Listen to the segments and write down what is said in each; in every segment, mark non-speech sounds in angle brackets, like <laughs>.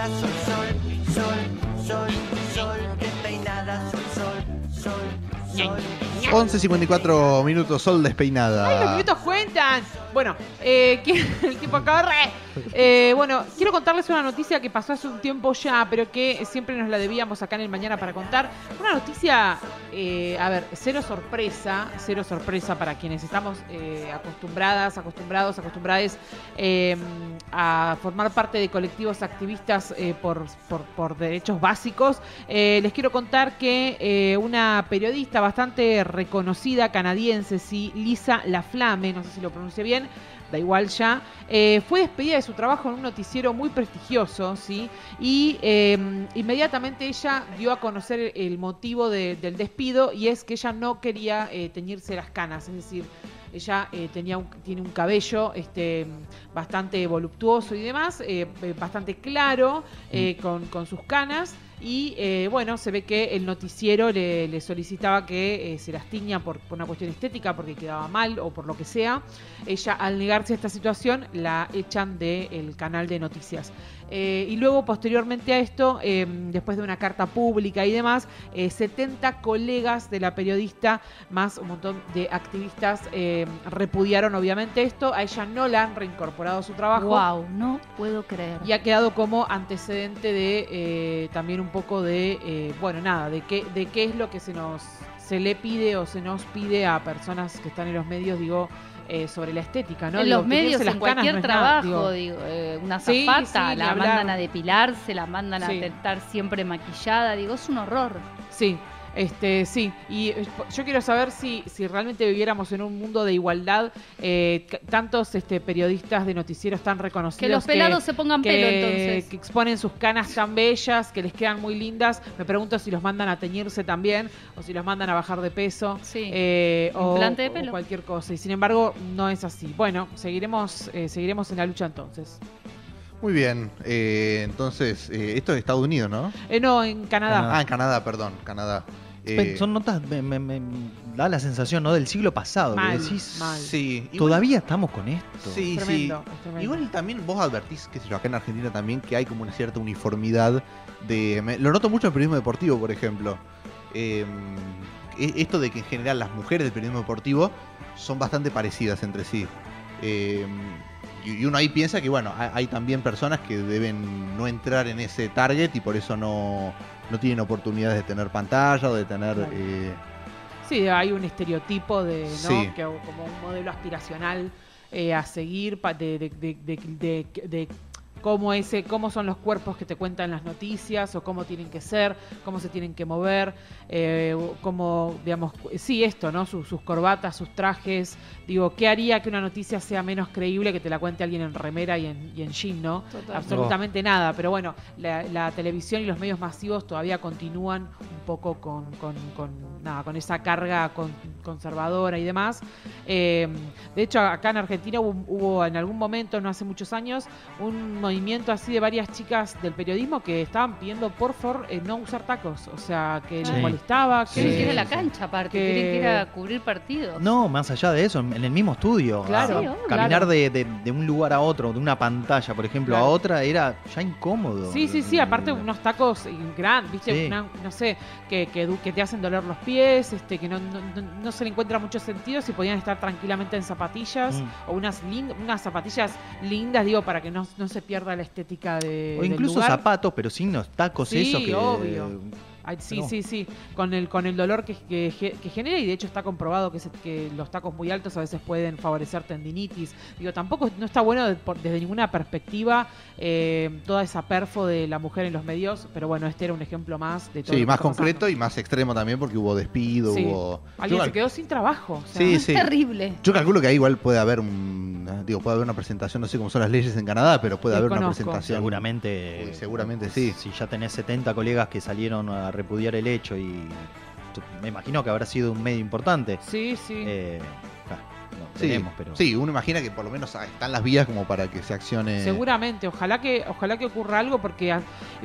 despeinada, sol, sol, sol, sol, sol, despeinada, sol, sol, sol, sol. 11.54 minutos, sol despeinada. ¡Ay, los minutos cuentan! Bueno, eh, <laughs> el tiempo corre. Eh, bueno, quiero contarles una noticia que pasó hace un tiempo ya, pero que siempre nos la debíamos acá en el Mañana para contar. Una noticia, eh, a ver, cero sorpresa, cero sorpresa para quienes estamos eh, acostumbradas, acostumbrados, acostumbradas eh, a formar parte de colectivos activistas eh, por, por- derechos básicos. Les quiero contar que una periodista bastante reconocida canadiense, sí, Lisa Laflamme, no sé si lo pronuncie bien, da igual ya, eh, fue despedida de su trabajo en un noticiero muy prestigioso, ¿sí? Y eh, inmediatamente ella dio a conocer el motivo de- del despido y es que ella no quería eh, teñirse las canas, es decir, ella eh, tenía un- tiene un cabello este, bastante voluptuoso y demás, bastante claro, eh, con, con sus canas. Y eh, bueno, se ve que el noticiero le, le solicitaba que eh, se las tiña por, por una cuestión estética, porque quedaba mal o por lo que sea. Ella, al negarse a esta situación, la echan del canal de noticias. Eh, y luego, posteriormente a esto, eh, después de una carta pública y demás, eh, 70 colegas de la periodista, más un montón de activistas, eh, repudiaron obviamente esto. A ella no la han reincorporado a su trabajo. Wow, no puedo creer. Y ha quedado como antecedente de también un poco de, eh, bueno, nada, de qué, de qué es lo que se nos se le pide o se nos pide a personas que están en los medios, digo, eh, sobre la estética, ¿no? en Digo, los medios, en cualquier no es nada, trabajo, digo. digo, eh, una Sí, zafata, sí, ni la mandan a depilarse, la mandan Sí. a estar siempre maquillada, digo, es un horror. Sí, este, sí. Y eh, yo quiero saber si, si realmente viviéramos en un mundo de igualdad, eh, tantos este, periodistas de noticieros tan reconocidos Que los pelados se pongan que, pelo entonces. que exponen sus canas tan bellas, que les quedan muy lindas. Me pregunto si los mandan a teñirse también o si los mandan a bajar de peso. Sí. eh, o, de o cualquier cosa. Y sin embargo, no es así. Bueno, seguiremos, eh, seguiremos en la lucha entonces. Muy bien, eh, entonces, eh, esto es Estados Unidos, ¿no? Eh, no, en Canadá. Ah, en Canadá, perdón, Canadá. Eh, Son notas, me, me- me da la sensación, ¿no? Del siglo pasado. que Mal, decís, mal. Sí, igual- Todavía estamos con esto. Sí, Tremendo, sí. es tremendo. Igual también vos advertís, qué sé yo, acá en Argentina también, que hay como una cierta uniformidad de... me- lo noto mucho en el periodismo deportivo, por ejemplo. Eh, e- esto de que en general las mujeres del periodismo deportivo son bastante parecidas entre sí. Eh, y uno ahí piensa que, bueno, hay, también personas que deben no entrar en ese target y por eso no, no tienen oportunidades de tener pantalla o de tener... Claro. eh, Sí, hay un estereotipo de, ¿no? Sí. Que, como un modelo aspiracional eh, a seguir de cómo ese, cómo son los cuerpos que te cuentan las noticias o cómo tienen que ser, cómo se tienen que mover, eh, cómo, digamos, sí, esto, ¿no? Sus, sus corbatas, sus trajes. Digo, ¿qué haría que una noticia sea menos creíble que te la cuente alguien en remera y en, y en jean, ¿no? Total. Absolutamente nada, pero bueno, la, la televisión y los medios masivos todavía continúan un poco con, con- con, nada, con esa carga con- conservadora y demás. Eh, de hecho, acá en Argentina hubo, hubo en algún momento, no hace muchos años, un movimiento así de varias chicas del periodismo que estaban pidiendo por favor eh, no usar tacos, o sea, que Sí. les molestaba, que Quieren Sí, que ir a la cancha aparte, Que- quieren que ir a cubrir partidos. No, más allá de eso, en el mismo estudio. Claro, a- Sí, obvio. caminar claro. de, de- de un lugar a otro, de una pantalla, por ejemplo, Claro. a otra, era ya incómodo. Sí, sí, sí, aparte unos tacos grandes, ¿viste? Sí. Una- no sé, que, que, du- que te hacen doler los pies, este, que no, no, no- no se le encuentra mucho sentido si podían estar tranquilamente en zapatillas Mm. o unas unas zapatillas lindas, digo, para que no, no se pierda la estética de, O del incluso lugar. zapatos, pero sin los tacos, Sí, eso que. obvio. Ay, sí, sí, sí, con el, con el dolor que, que, que genera y de hecho está comprobado que, se- que los tacos muy altos a veces pueden favorecer tendinitis. Digo, tampoco no está bueno de- por- desde ninguna perspectiva eh, toda esa perfo de la mujer en los medios, pero bueno, este era un ejemplo más de todo. sí, más concreto pasando. y más extremo también porque hubo despido, Sí. hubo... Alguien Yo se cal- quedó sin trabajo. o sea, Sí, es sí. terrible. Yo calculo que ahí igual puede haber un, digo, puede haber una presentación, no sé cómo son las leyes en Canadá, pero puede haber una presentación. Seguramente. Uy, seguramente sí. Si ya tenés 70 colegas que salieron a repudiar el hecho y. Me imagino que habrá sido un medio importante. Sí, sí. Eh, ah, Sí, veremos, pero sí, uno imagina que por lo menos ah, están las vías como para que se accione. Seguramente, ojalá que ojalá que ocurra algo porque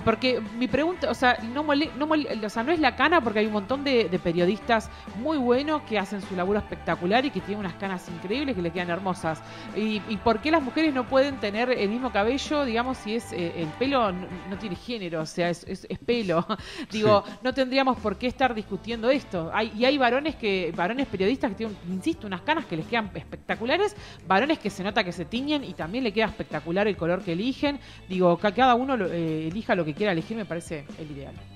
porque mi pregunta, o sea, no mole- no mole- o sea, no es la cana porque hay un montón de, de periodistas muy buenos que hacen su laburo espectacular y que tienen unas canas increíbles que le quedan hermosas. Y, y por qué las mujeres no pueden tener el mismo cabello, digamos, si es eh, el pelo no, no tiene género, o sea, es, es- es pelo. <laughs> Digo, no tendríamos por qué estar discutiendo esto. Hay, y hay varones que varones periodistas que tienen, insisto, unas canas que les quedan espectaculares, varones que se nota que se tiñen y también le queda espectacular el color que eligen. Digo, cada uno eh, elija lo que quiera elegir, me parece el ideal.